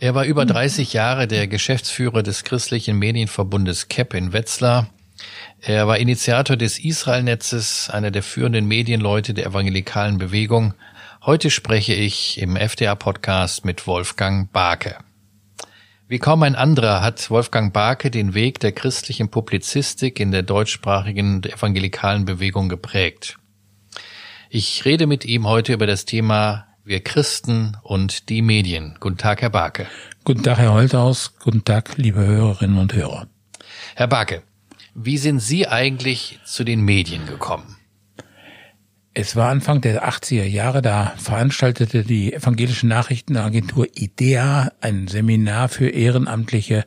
Er war über 30 Jahre der Geschäftsführer des christlichen Medienverbundes KEP in Wetzlar. Er war Initiator des Israel-Netzes, einer der führenden Medienleute der evangelikalen Bewegung. Heute spreche ich im FDA-Podcast mit Wolfgang Barke. Wie kaum ein anderer hat Wolfgang Barke den Weg der christlichen Publizistik in der deutschsprachigen evangelikalen Bewegung geprägt. Ich rede mit ihm heute über das Thema wir Christen und die Medien. Guten Tag, Herr Barke. Guten Tag, Herr Holthaus. Guten Tag, liebe Hörerinnen und Hörer. Herr Barke, wie sind Sie eigentlich zu den Medien gekommen? Es war Anfang der 80er Jahre, da veranstaltete die evangelische Nachrichtenagentur IDEA ein Seminar für ehrenamtliche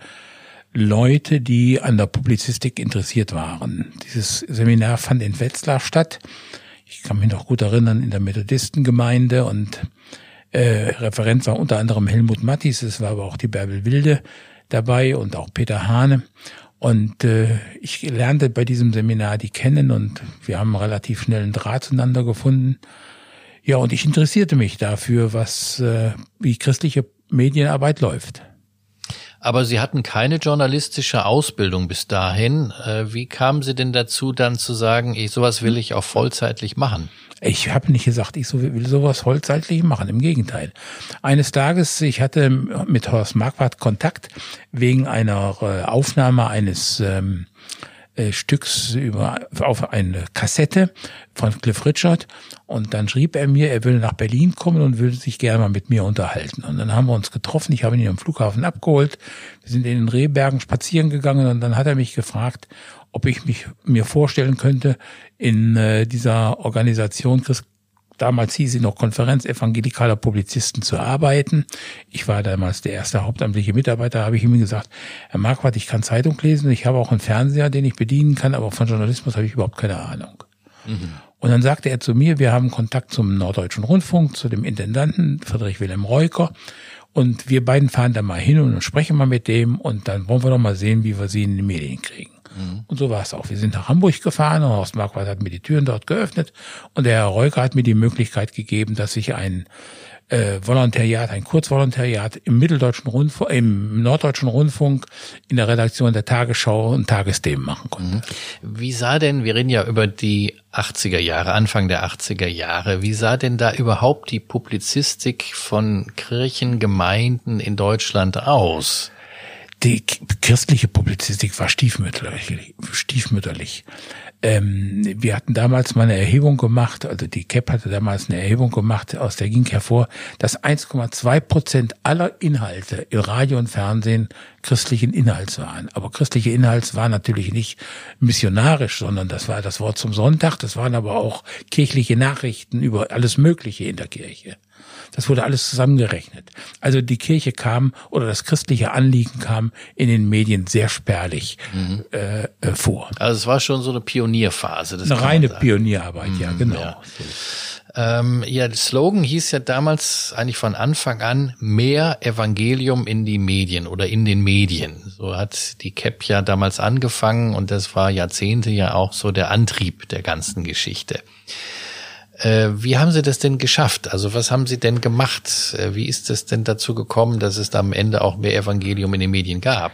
Leute, die an der Publizistik interessiert waren. Dieses Seminar fand in Wetzlar statt ich kann mich noch gut erinnern, in der Methodistengemeinde und äh, Referent war unter anderem Helmut Mattis, es war aber auch die Bärbel Wilde dabei und auch Peter Hane. Und äh, ich lernte bei diesem Seminar die kennen und wir haben relativ schnell einen Draht zueinander gefunden. Ja, und ich interessierte mich dafür, was äh, wie christliche Medienarbeit läuft. Aber Sie hatten keine journalistische Ausbildung bis dahin. Äh, wie kamen Sie denn dazu, dann zu sagen, ich, sowas will ich auch vollzeitlich machen? Ich habe nicht gesagt, ich will sowas vollzeitlich machen. Im Gegenteil. Eines Tages, ich hatte mit Horst Marquardt Kontakt wegen einer äh, Aufnahme eines ähm, äh, Stücks über, auf eine Kassette von Cliff Richard. Und dann schrieb er mir, er würde nach Berlin kommen und würde sich gerne mal mit mir unterhalten. Und dann haben wir uns getroffen. Ich habe ihn am Flughafen abgeholt. Wir sind in den Rehbergen spazieren gegangen und dann hat er mich gefragt, ob ich mich mir vorstellen könnte, in äh, dieser Organisation Christ damals hieß sie noch Konferenz evangelikaler Publizisten zu arbeiten. Ich war damals der erste hauptamtliche Mitarbeiter, habe ich ihm gesagt, Herr Marquardt, ich kann Zeitung lesen, ich habe auch einen Fernseher, den ich bedienen kann, aber von Journalismus habe ich überhaupt keine Ahnung. Mhm. Und dann sagte er zu mir, wir haben Kontakt zum Norddeutschen Rundfunk, zu dem Intendanten Friedrich Wilhelm Reuker. Und wir beiden fahren da mal hin und sprechen mal mit dem und dann wollen wir doch mal sehen, wie wir sie in die Medien kriegen. Mhm. Und so war es auch. Wir sind nach Hamburg gefahren und Horst Marquardt hat mir die Türen dort geöffnet und der Herr Reuker hat mir die Möglichkeit gegeben, dass ich ein äh, Volontariat, ein Kurzvolontariat im Mitteldeutschen Rundfunk, im Norddeutschen Rundfunk in der Redaktion der Tagesschau und Tagesthemen machen konnte. Mhm. Wie sah denn, wir reden ja über die 80er Jahre, Anfang der 80er Jahre, wie sah denn da überhaupt die Publizistik von Kirchengemeinden in Deutschland aus? Die christliche Publizistik war stiefmütterlich. stiefmütterlich. Ähm, wir hatten damals mal eine Erhebung gemacht, also die CAP hatte damals eine Erhebung gemacht, aus der ging hervor, dass 1,2 Prozent aller Inhalte in Radio und Fernsehen christlichen Inhalts waren. Aber christliche Inhalts war natürlich nicht missionarisch, sondern das war das Wort zum Sonntag, das waren aber auch kirchliche Nachrichten über alles Mögliche in der Kirche. Das wurde alles zusammengerechnet. Also die Kirche kam oder das christliche Anliegen kam in den Medien sehr spärlich mhm. äh, äh, vor. Also es war schon so eine Pionierphase. Das eine reine Pionierarbeit, mhm, ja, genau. Ja. Ähm, der Slogan hieß ja damals eigentlich von Anfang an mehr Evangelium in die Medien oder in den Medien. So hat die CAP ja damals angefangen und das war Jahrzehnte ja auch so der Antrieb der ganzen Geschichte. Äh, wie haben Sie das denn geschafft? Also was haben Sie denn gemacht? Äh, wie ist es denn dazu gekommen, dass es da am Ende auch mehr Evangelium in den Medien gab?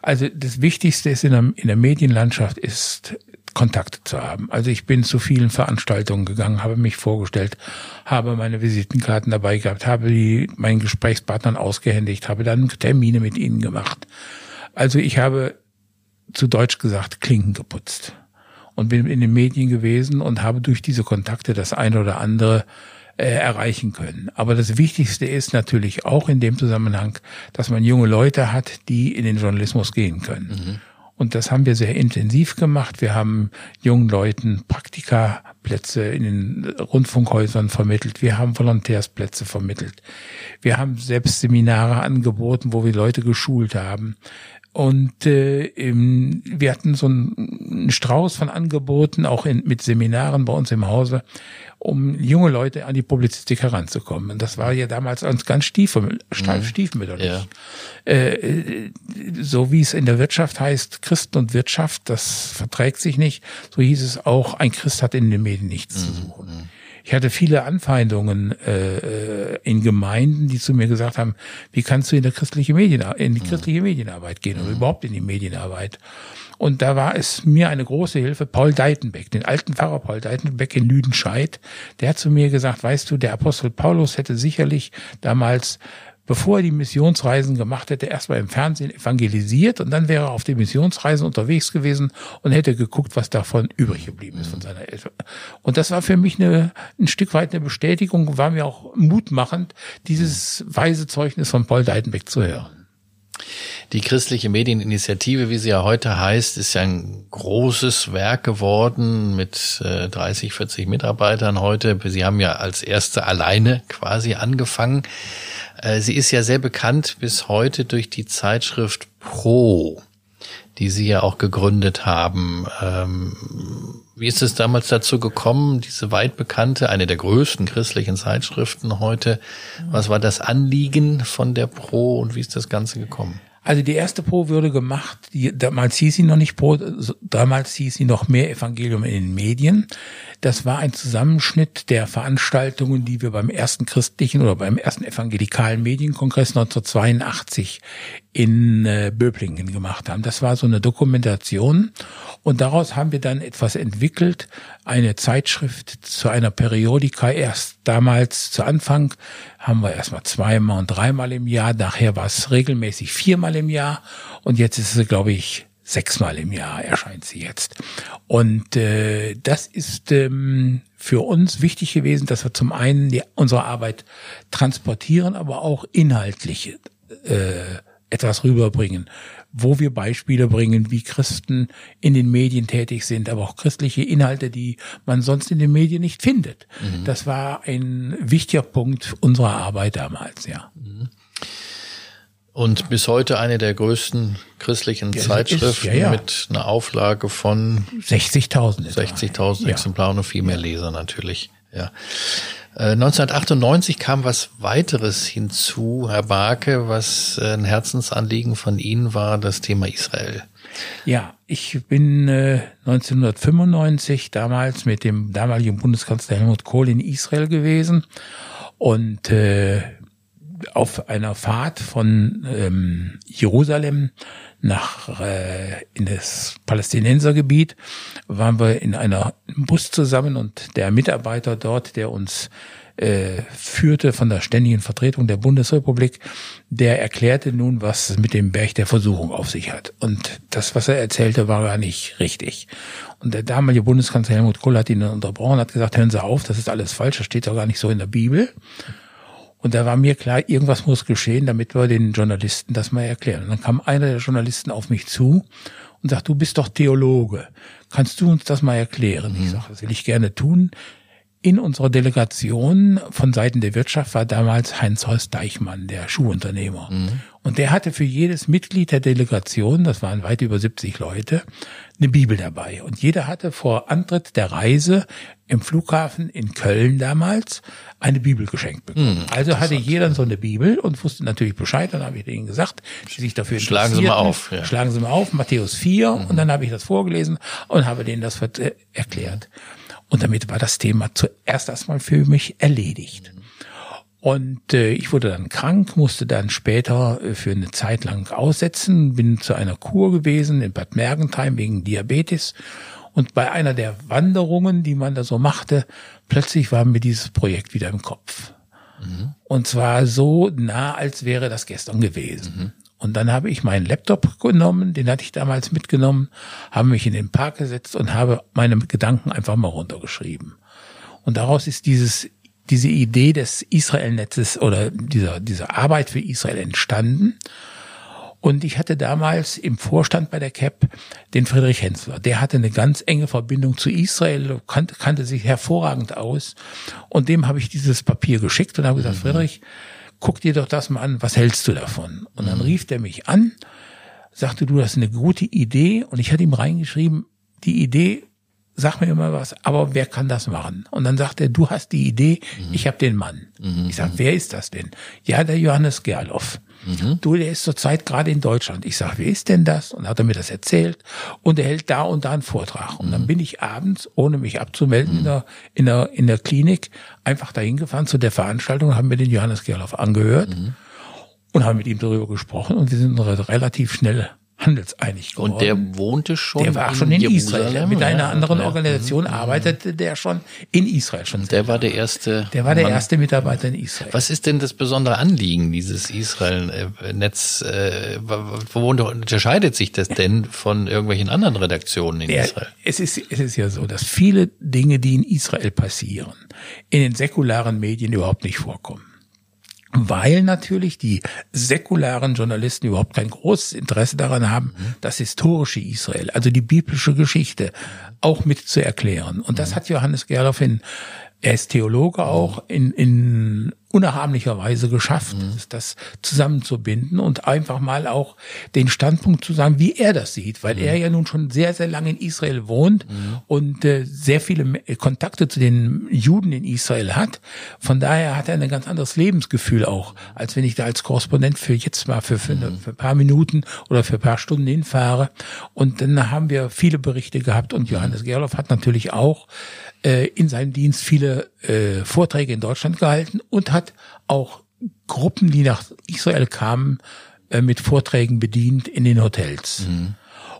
Also das Wichtigste ist in der, in der Medienlandschaft ist Kontakte zu haben. Also ich bin zu vielen Veranstaltungen gegangen, habe mich vorgestellt, habe meine Visitenkarten dabei gehabt, habe die meinen Gesprächspartnern ausgehändigt, habe dann Termine mit ihnen gemacht. Also ich habe zu Deutsch gesagt Klinken geputzt und bin in den Medien gewesen und habe durch diese Kontakte das eine oder andere äh, erreichen können. Aber das Wichtigste ist natürlich auch in dem Zusammenhang, dass man junge Leute hat, die in den Journalismus gehen können. Mhm. Und das haben wir sehr intensiv gemacht. Wir haben jungen Leuten Praktikaplätze in den Rundfunkhäusern vermittelt. Wir haben Volontärsplätze vermittelt. Wir haben selbst Seminare angeboten, wo wir Leute geschult haben. Und äh, im, wir hatten so einen Strauß von Angeboten, auch in, mit Seminaren bei uns im Hause, um junge Leute an die Publizistik heranzukommen. Und das war ja damals ganz, ganz stiefel, mhm. stiefmütterlich. Ja. Äh, so wie es in der Wirtschaft heißt, Christen und Wirtschaft, das verträgt sich nicht. So hieß es auch, ein Christ hat in den Medien nichts mhm. zu suchen. Ich hatte viele Anfeindungen äh, äh, in Gemeinden, die zu mir gesagt haben, wie kannst du in der christliche Medien in die mhm. christliche Medienarbeit gehen oder mhm. überhaupt in die Medienarbeit? Und da war es mir eine große Hilfe, Paul Deitenbeck, den alten Pfarrer Paul Deitenbeck in Lüdenscheid, der hat zu mir gesagt, weißt du, der Apostel Paulus hätte sicherlich damals bevor er die Missionsreisen gemacht hätte, erstmal im Fernsehen evangelisiert und dann wäre er auf die Missionsreisen unterwegs gewesen und hätte geguckt, was davon übrig geblieben ist von seiner Eltern. Und das war für mich eine, ein Stück weit eine Bestätigung, war mir auch mutmachend, dieses weise Zeugnis von Paul Deidenbeck zu hören. Die christliche Medieninitiative, wie sie ja heute heißt, ist ja ein großes Werk geworden mit äh, 30, 40 Mitarbeitern heute. Sie haben ja als erste alleine quasi angefangen. Äh, sie ist ja sehr bekannt bis heute durch die Zeitschrift Pro, die Sie ja auch gegründet haben. Ähm, wie ist es damals dazu gekommen, diese weit bekannte, eine der größten christlichen Zeitschriften heute? Was war das Anliegen von der Pro und wie ist das Ganze gekommen? Also die erste Pro würde gemacht, die, damals hieß sie noch nicht Pro, damals hieß sie noch mehr Evangelium in den Medien. Das war ein Zusammenschnitt der Veranstaltungen, die wir beim ersten christlichen oder beim ersten evangelikalen Medienkongress 1982 in äh, Böblingen gemacht haben. Das war so eine Dokumentation und daraus haben wir dann etwas entwickelt, eine Zeitschrift zu einer Periodika. Erst damals zu Anfang haben wir erstmal zweimal und dreimal im Jahr, nachher war es regelmäßig viermal im Jahr. Und jetzt ist es, glaube ich, sechsmal im Jahr erscheint sie jetzt. Und äh, das ist ähm, für uns wichtig gewesen, dass wir zum einen die, unsere Arbeit transportieren, aber auch inhaltlich äh, etwas rüberbringen, wo wir Beispiele bringen, wie Christen in den Medien tätig sind, aber auch christliche Inhalte, die man sonst in den Medien nicht findet. Mhm. Das war ein wichtiger Punkt unserer Arbeit damals, ja. Mhm. Und bis heute eine der größten christlichen ja, Zeitschriften ist, ja, ja. mit einer Auflage von 60.000 60.000 Exemplare und viel mehr Leser natürlich. Ja. 1998 äh, kam was weiteres hinzu, Herr Barke, was äh, ein Herzensanliegen von Ihnen war, das Thema Israel. Ja, ich bin äh, 1995 damals mit dem damaligen Bundeskanzler Helmut Kohl in Israel gewesen und äh, auf einer Fahrt von ähm, Jerusalem nach äh, in das Palästinensergebiet waren wir in einer Bus zusammen und der Mitarbeiter dort, der uns äh, führte von der ständigen Vertretung der Bundesrepublik, der erklärte nun, was es mit dem Berg der Versuchung auf sich hat. Und das, was er erzählte, war gar nicht richtig. Und der damalige Bundeskanzler Helmut Kohl hat ihn dann unterbrochen, hat gesagt, hören Sie auf, das ist alles falsch, das steht doch gar nicht so in der Bibel. Und da war mir klar, irgendwas muss geschehen, damit wir den Journalisten das mal erklären. Und dann kam einer der Journalisten auf mich zu und sagt, du bist doch Theologe. Kannst du uns das mal erklären? Mhm. Ich sage, das will ich gerne tun. In unserer Delegation von Seiten der Wirtschaft war damals Heinz-Horst Deichmann, der Schuhunternehmer. Mhm. Und der hatte für jedes Mitglied der Delegation, das waren weit über 70 Leute, eine Bibel dabei. Und jeder hatte vor Antritt der Reise im Flughafen in Köln damals eine Bibel geschenkt bekommen. Mhm, also hatte jeder so eine Bibel und wusste natürlich Bescheid. Dann habe ich denen gesagt, die sich dafür Schlagen Sie mal auf. Ja. Schlagen Sie mal auf, Matthäus 4. Mhm. Und dann habe ich das vorgelesen und habe denen das äh, erklärt. Und damit war das Thema zuerst erstmal für mich erledigt. Und äh, ich wurde dann krank, musste dann später äh, für eine Zeit lang aussetzen, bin zu einer Kur gewesen in Bad Mergentheim wegen Diabetes. Und bei einer der Wanderungen, die man da so machte, plötzlich war mir dieses Projekt wieder im Kopf. Mhm. Und zwar so nah, als wäre das gestern gewesen. Mhm. Und dann habe ich meinen Laptop genommen, den hatte ich damals mitgenommen, habe mich in den Park gesetzt und habe meine Gedanken einfach mal runtergeschrieben. Und daraus ist dieses, diese Idee des Israel-Netzes oder dieser, dieser Arbeit für Israel entstanden. Und ich hatte damals im Vorstand bei der CAP den Friedrich Hensler. Der hatte eine ganz enge Verbindung zu Israel, kannte, kannte sich hervorragend aus. Und dem habe ich dieses Papier geschickt und habe gesagt, mhm. Friedrich, guck dir doch das mal an, was hältst du davon? Und dann mhm. rief der mich an, sagte, du, das ist eine gute Idee. Und ich hatte ihm reingeschrieben, die Idee, sag mir immer was, aber wer kann das machen? Und dann sagt er, du hast die Idee, mhm. ich habe den Mann. Mhm. Ich sag, wer ist das denn? Ja, der Johannes Gerloff. Mhm. Du, der ist zurzeit gerade in Deutschland. Ich sag, wer ist denn das? Und hat er mir das erzählt. Und er hält da und da einen Vortrag. Und dann mhm. bin ich abends, ohne mich abzumelden, in, der, in, der, in der Klinik, einfach dahin gefahren zu der Veranstaltung, haben mir den Johannes Gerloff angehört und haben mit ihm darüber gesprochen. Und wir sind relativ schnell handelseinig geworden. Und der wohnte schon Der war in schon in Jerusalem, Israel. Mit einer anderen Organisation mhm. arbeitete der schon in Israel schon. Der war der erste. Der war der Mann. erste Mitarbeiter in Israel. Was ist denn das besondere Anliegen dieses Israel-Netz? Äh, wo unterscheidet sich das denn von irgendwelchen anderen Redaktionen in ja, Israel? Es ist, es ist ja so, dass viele Dinge, die in Israel passieren, in den säkularen Medien überhaupt nicht vorkommen weil natürlich die säkularen Journalisten überhaupt kein großes Interesse daran haben, mhm. das historische Israel, also die biblische Geschichte, auch mit zu erklären. Und das mhm. hat Johannes Gerloff in er ist Theologe auch in, in unerharmlicher Weise geschafft, mhm. das zusammenzubinden und einfach mal auch den Standpunkt zu sagen, wie er das sieht, weil mhm. er ja nun schon sehr, sehr lange in Israel wohnt mhm. und äh, sehr viele Kontakte zu den Juden in Israel hat. Von daher hat er ein ganz anderes Lebensgefühl auch, als wenn ich da als Korrespondent für jetzt mal für, für, eine, mhm. für ein paar Minuten oder für ein paar Stunden hinfahre. Und dann haben wir viele Berichte gehabt und Johannes Gerloff hat natürlich auch äh, in seinem Dienst viele äh, Vorträge in Deutschland gehalten und hat auch Gruppen, die nach Israel kamen, äh, mit Vorträgen bedient in den Hotels. Mhm.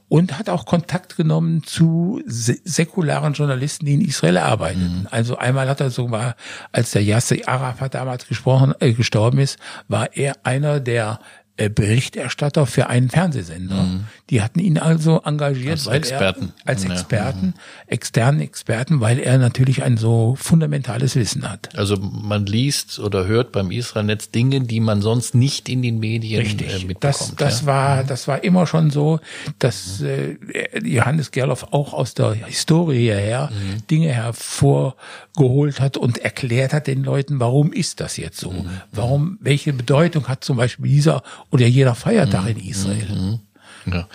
Und hat auch Kontakt genommen zu säkularen Journalisten, die in Israel arbeiteten. Mhm. Also einmal hat er sogar, als der Yasser Arafat damals gesprochen, äh, gestorben ist, war er einer der Berichterstatter für einen Fernsehsender. Mhm. Die hatten ihn also engagiert als Experten. Er, als Experten, ja. externen Experten, weil er natürlich ein so fundamentales Wissen hat. Also man liest oder hört beim Israelnetz Dinge, die man sonst nicht in den Medien Richtig. Äh, mitbekommt. Das, das ja? war, mhm. das war immer schon so, dass äh, Johannes Gerloff auch aus der Historie her mhm. Dinge hervorgeholt hat und erklärt hat den Leuten, warum ist das jetzt so? Mhm. Warum, welche Bedeutung hat zum Beispiel dieser oder jeder Feiertag in Israel. Mhm. Ja.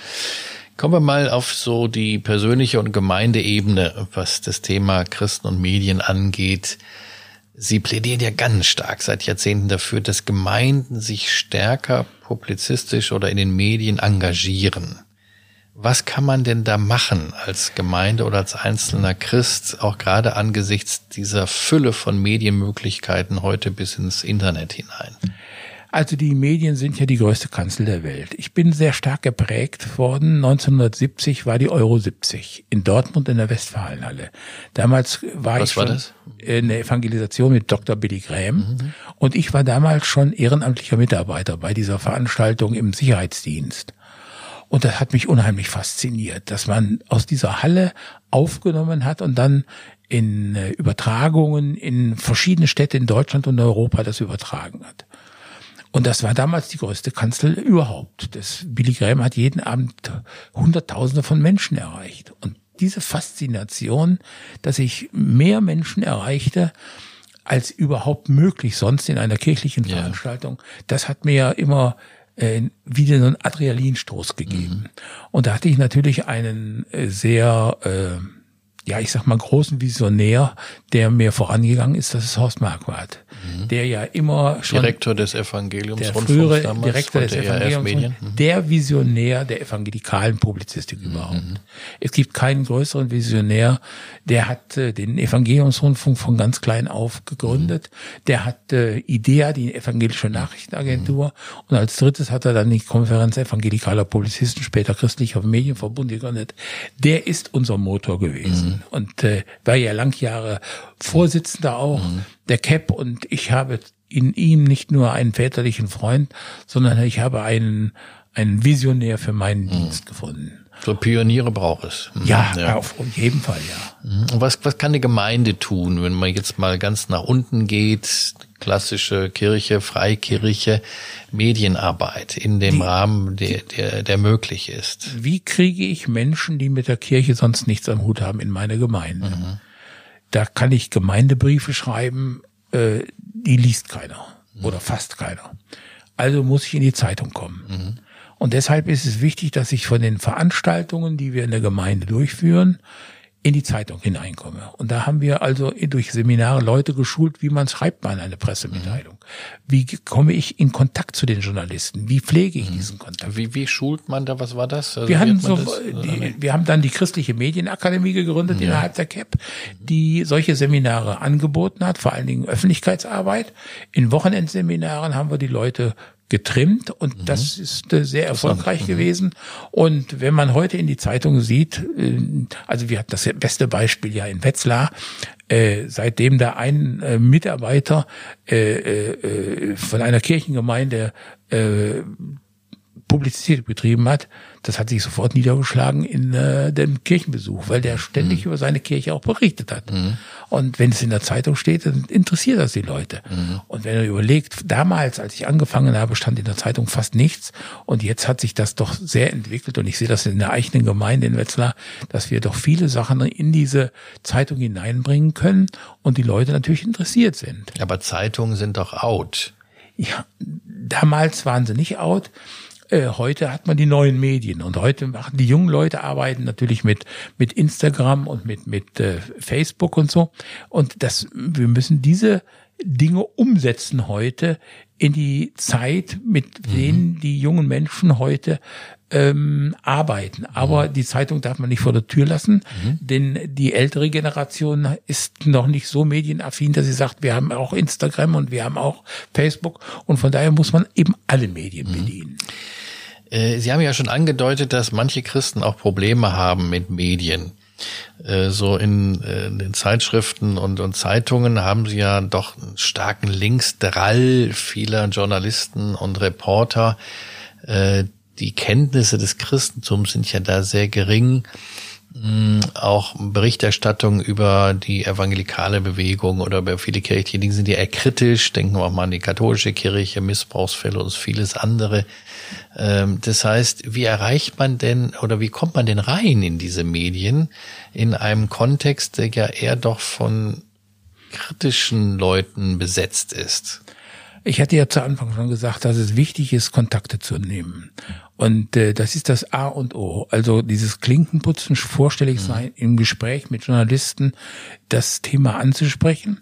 Kommen wir mal auf so die persönliche und Gemeindeebene, was das Thema Christen und Medien angeht. Sie plädieren ja ganz stark seit Jahrzehnten dafür, dass Gemeinden sich stärker publizistisch oder in den Medien engagieren. Was kann man denn da machen als Gemeinde oder als einzelner Christ, auch gerade angesichts dieser Fülle von Medienmöglichkeiten heute bis ins Internet hinein? Also die Medien sind ja die größte Kanzel der Welt. Ich bin sehr stark geprägt worden. 1970 war die Euro 70 in Dortmund in der Westfalenhalle. Damals war Was ich war das? in der Evangelisation mit Dr. Billy Graham mhm. und ich war damals schon ehrenamtlicher Mitarbeiter bei dieser Veranstaltung im Sicherheitsdienst. Und das hat mich unheimlich fasziniert, dass man aus dieser Halle aufgenommen hat und dann in äh, Übertragungen in verschiedene Städte in Deutschland und Europa das übertragen hat. Und das war damals die größte Kanzel überhaupt. Das Billy Graham hat jeden Abend Hunderttausende von Menschen erreicht. Und diese Faszination, dass ich mehr Menschen erreichte, als überhaupt möglich sonst in einer kirchlichen Veranstaltung, ja. das hat mir immer äh, wieder so einen Adrenalinstoß gegeben. Mhm. Und da hatte ich natürlich einen äh, sehr, äh, ja, ich sag mal, großen Visionär, der mir vorangegangen ist, das ist Horst Marquardt mhm. der ja immer schon Direktor des Evangeliums der frühere damals, Direktor des Evangeliums, mhm. der Visionär der evangelikalen Publizistik mhm. überhaupt. Es gibt keinen größeren Visionär, der hat äh, den Evangeliumsrundfunk von ganz klein auf gegründet, mhm. der hat äh, IDEA, die evangelische Nachrichtenagentur, mhm. und als drittes hat er dann die Konferenz evangelikaler Publizisten, später christlicher Medienverbund gegründet. Der ist unser Motor gewesen mhm. und äh, war ja lang Jahre Vorsitzender auch der CAP und ich habe in ihm nicht nur einen väterlichen Freund, sondern ich habe einen, einen Visionär für meinen mhm. Dienst gefunden. So Pioniere braucht es. Mhm. Ja, ja, auf jeden Fall, ja. Mhm. Und was, was kann eine Gemeinde tun, wenn man jetzt mal ganz nach unten geht? Klassische Kirche, Freikirche, Medienarbeit in dem Wie, Rahmen, der, der, der möglich ist. Wie kriege ich Menschen, die mit der Kirche sonst nichts am Hut haben, in meine Gemeinde? Mhm. Da kann ich Gemeindebriefe schreiben, äh, die liest keiner mhm. oder fast keiner. Also muss ich in die Zeitung kommen. Mhm. Und deshalb ist es wichtig, dass ich von den Veranstaltungen, die wir in der Gemeinde durchführen, in die Zeitung hineinkomme. Und da haben wir also durch Seminare Leute geschult, wie man schreibt man eine Pressemitteilung. Wie komme ich in Kontakt zu den Journalisten? Wie pflege ich diesen Kontakt? Wie, wie schult man da? Was war das? Also wir, haben so, das, die, wir haben dann die christliche Medienakademie gegründet ja. innerhalb der CAP, die solche Seminare angeboten hat, vor allen Dingen Öffentlichkeitsarbeit. In Wochenendseminaren haben wir die Leute getrimmt und mhm. das ist äh, sehr erfolgreich mhm. gewesen. Und wenn man heute in die Zeitung sieht, äh, also wir hatten das beste Beispiel ja in Wetzlar, äh, seitdem da ein äh, Mitarbeiter äh, äh, von einer Kirchengemeinde Publizität betrieben hat, das hat sich sofort niedergeschlagen in äh, dem Kirchenbesuch, weil der ständig mhm. über seine Kirche auch berichtet hat. Mhm. Und wenn es in der Zeitung steht, dann interessiert das die Leute. Mhm. Und wenn er überlegt, damals, als ich angefangen habe, stand in der Zeitung fast nichts. Und jetzt hat sich das doch sehr entwickelt. Und ich sehe das in der eigenen Gemeinde in Wetzlar, dass wir doch viele Sachen in diese Zeitung hineinbringen können und die Leute natürlich interessiert sind. Aber Zeitungen sind doch out. Ja, damals waren sie nicht out. Äh, heute hat man die neuen Medien und heute machen die jungen Leute arbeiten natürlich mit mit Instagram und mit mit äh, Facebook und so. Und das wir müssen diese Dinge umsetzen heute in die Zeit, mit mhm. denen die jungen Menschen heute ähm, arbeiten. Aber mhm. die Zeitung darf man nicht vor der Tür lassen, mhm. denn die ältere Generation ist noch nicht so medienaffin, dass sie sagt, wir haben auch Instagram und wir haben auch Facebook und von daher muss man eben alle Medien mhm. bedienen. Äh, Sie haben ja schon angedeutet, dass manche Christen auch Probleme haben mit Medien. Äh, so in, äh, in den Zeitschriften und, und Zeitungen haben sie ja doch einen starken Linksdrall vieler Journalisten und Reporter. Die Kenntnisse des Christentums sind ja da sehr gering. Mm, auch Berichterstattung über die evangelikale Bewegung oder über viele kirchliche Dinge sind ja eher kritisch. Denken wir auch mal an die katholische Kirche, Missbrauchsfälle und vieles andere. Ähm, das heißt, wie erreicht man denn oder wie kommt man denn rein in diese Medien in einem Kontext, der ja eher doch von kritischen Leuten besetzt ist? Ich hatte ja zu Anfang schon gesagt, dass es wichtig ist, Kontakte zu nehmen. Und äh, das ist das A und O. Also dieses Klinkenputzen, vorstellig sein, mhm. im Gespräch mit Journalisten das Thema anzusprechen.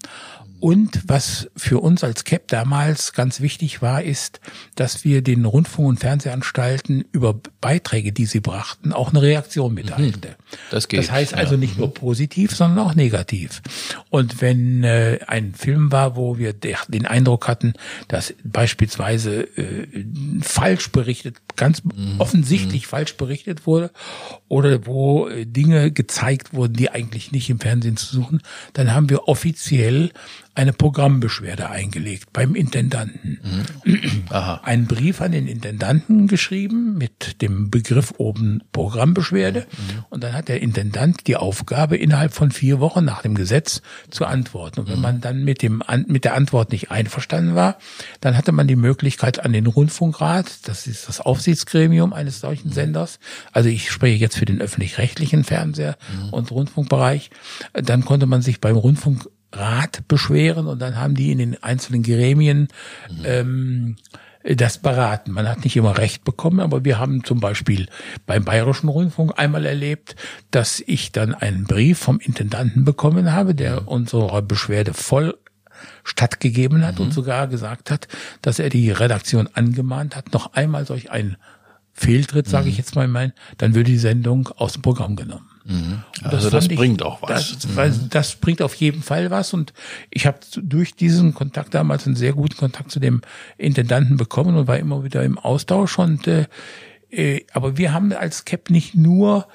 Und was für uns als CAP damals ganz wichtig war, ist, dass wir den Rundfunk- und Fernsehanstalten über Beiträge, die sie brachten, auch eine Reaktion mitteilte. Mhm. Das, geht, das heißt also nicht nur positiv, sondern auch negativ. Und wenn äh, ein Film war, wo wir den Eindruck hatten, dass beispielsweise äh, falsch berichtet, ganz mhm. offensichtlich mhm. falsch berichtet wurde, oder wo äh, Dinge gezeigt wurden, die eigentlich nicht im Fernsehen zu suchen, dann haben wir offiziell eine Programmbeschwerde eingelegt beim Intendanten. Mhm. Einen Brief an den Intendanten geschrieben mit dem Begriff oben Programmbeschwerde. Mhm. Und dann hat der Intendant die Aufgabe, innerhalb von vier Wochen nach dem Gesetz zu antworten. Und wenn mhm. man dann mit dem, mit der Antwort nicht einverstanden war, dann hatte man die Möglichkeit an den Rundfunkrat, das ist das Aufsichtsgremium eines solchen mhm. Senders. Also ich spreche jetzt für den öffentlich-rechtlichen Fernseher mhm. und Rundfunkbereich. Dann konnte man sich beim Rundfunk Rat beschweren und dann haben die in den einzelnen Gremien mhm. ähm, das beraten. Man hat nicht immer Recht bekommen, aber wir haben zum Beispiel beim Bayerischen Rundfunk einmal erlebt, dass ich dann einen Brief vom Intendanten bekommen habe, der mhm. unserer Beschwerde voll stattgegeben hat mhm. und sogar gesagt hat, dass er die Redaktion angemahnt hat, noch einmal solch einen Fehltritt, sage ich mhm. jetzt mal, mein, dann würde die Sendung aus dem Programm genommen. Mhm. Also das, das bringt auch was. Das, weil mhm. das bringt auf jeden Fall was und ich habe durch diesen Kontakt damals einen sehr guten Kontakt zu dem Intendanten bekommen und war immer wieder im Austausch und äh, äh, aber wir haben als CAP nicht nur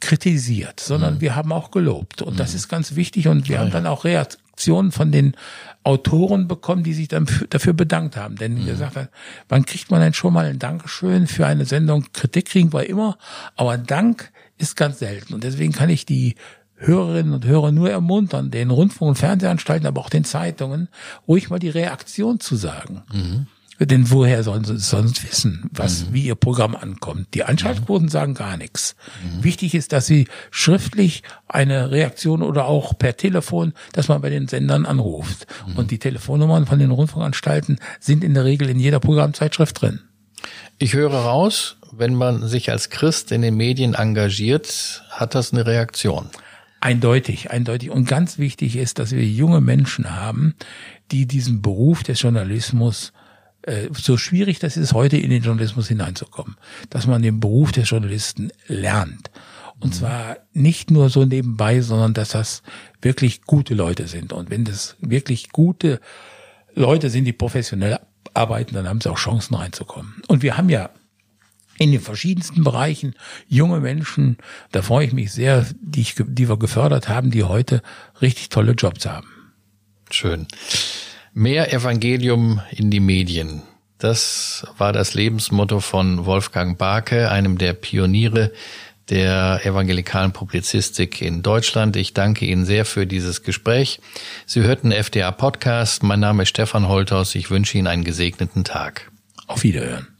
kritisiert, sondern mhm. wir haben auch gelobt und das mhm. ist ganz wichtig und wir ja, haben dann auch Reaktionen von den Autoren bekommen, die sich dann dafür bedankt haben. Denn mhm. gesagt wann kriegt man denn schon mal ein Dankeschön für eine Sendung? Kritik kriegen wir immer, aber Dank ist ganz selten. Und deswegen kann ich die Hörerinnen und Hörer nur ermuntern, den Rundfunk- und Fernsehanstalten, aber auch den Zeitungen, ruhig mal die Reaktion zu sagen. Mhm. Denn woher sollen sie sonst wissen, was, mhm. wie ihr Programm ankommt? Die Einschaltquoten mhm. sagen gar nichts. Mhm. Wichtig ist, dass sie schriftlich eine Reaktion oder auch per Telefon, dass man bei den Sendern anruft. Mhm. Und die Telefonnummern von den Rundfunkanstalten sind in der Regel in jeder Programmzeitschrift drin. Ich höre raus, wenn man sich als Christ in den Medien engagiert, hat das eine Reaktion. Eindeutig, eindeutig. Und ganz wichtig ist, dass wir junge Menschen haben, die diesen Beruf des Journalismus äh, so schwierig das ist, heute in den Journalismus hineinzukommen, dass man den Beruf des Journalisten lernt. Und mhm. zwar nicht nur so nebenbei, sondern dass das wirklich gute Leute sind. Und wenn das wirklich gute Leute sind, die professionell arbeiten, dann haben sie auch Chancen reinzukommen. Und wir haben ja in den verschiedensten Bereichen junge Menschen, da freue ich mich sehr, die, ich, die wir gefördert haben, die heute richtig tolle Jobs haben. Schön. Mehr Evangelium in die Medien. Das war das Lebensmotto von Wolfgang Barke, einem der Pioniere der evangelikalen Publizistik in Deutschland. Ich danke Ihnen sehr für dieses Gespräch. Sie hörten FDA Podcast. Mein Name ist Stefan Holthaus. Ich wünsche Ihnen einen gesegneten Tag. Auf Wiederhören.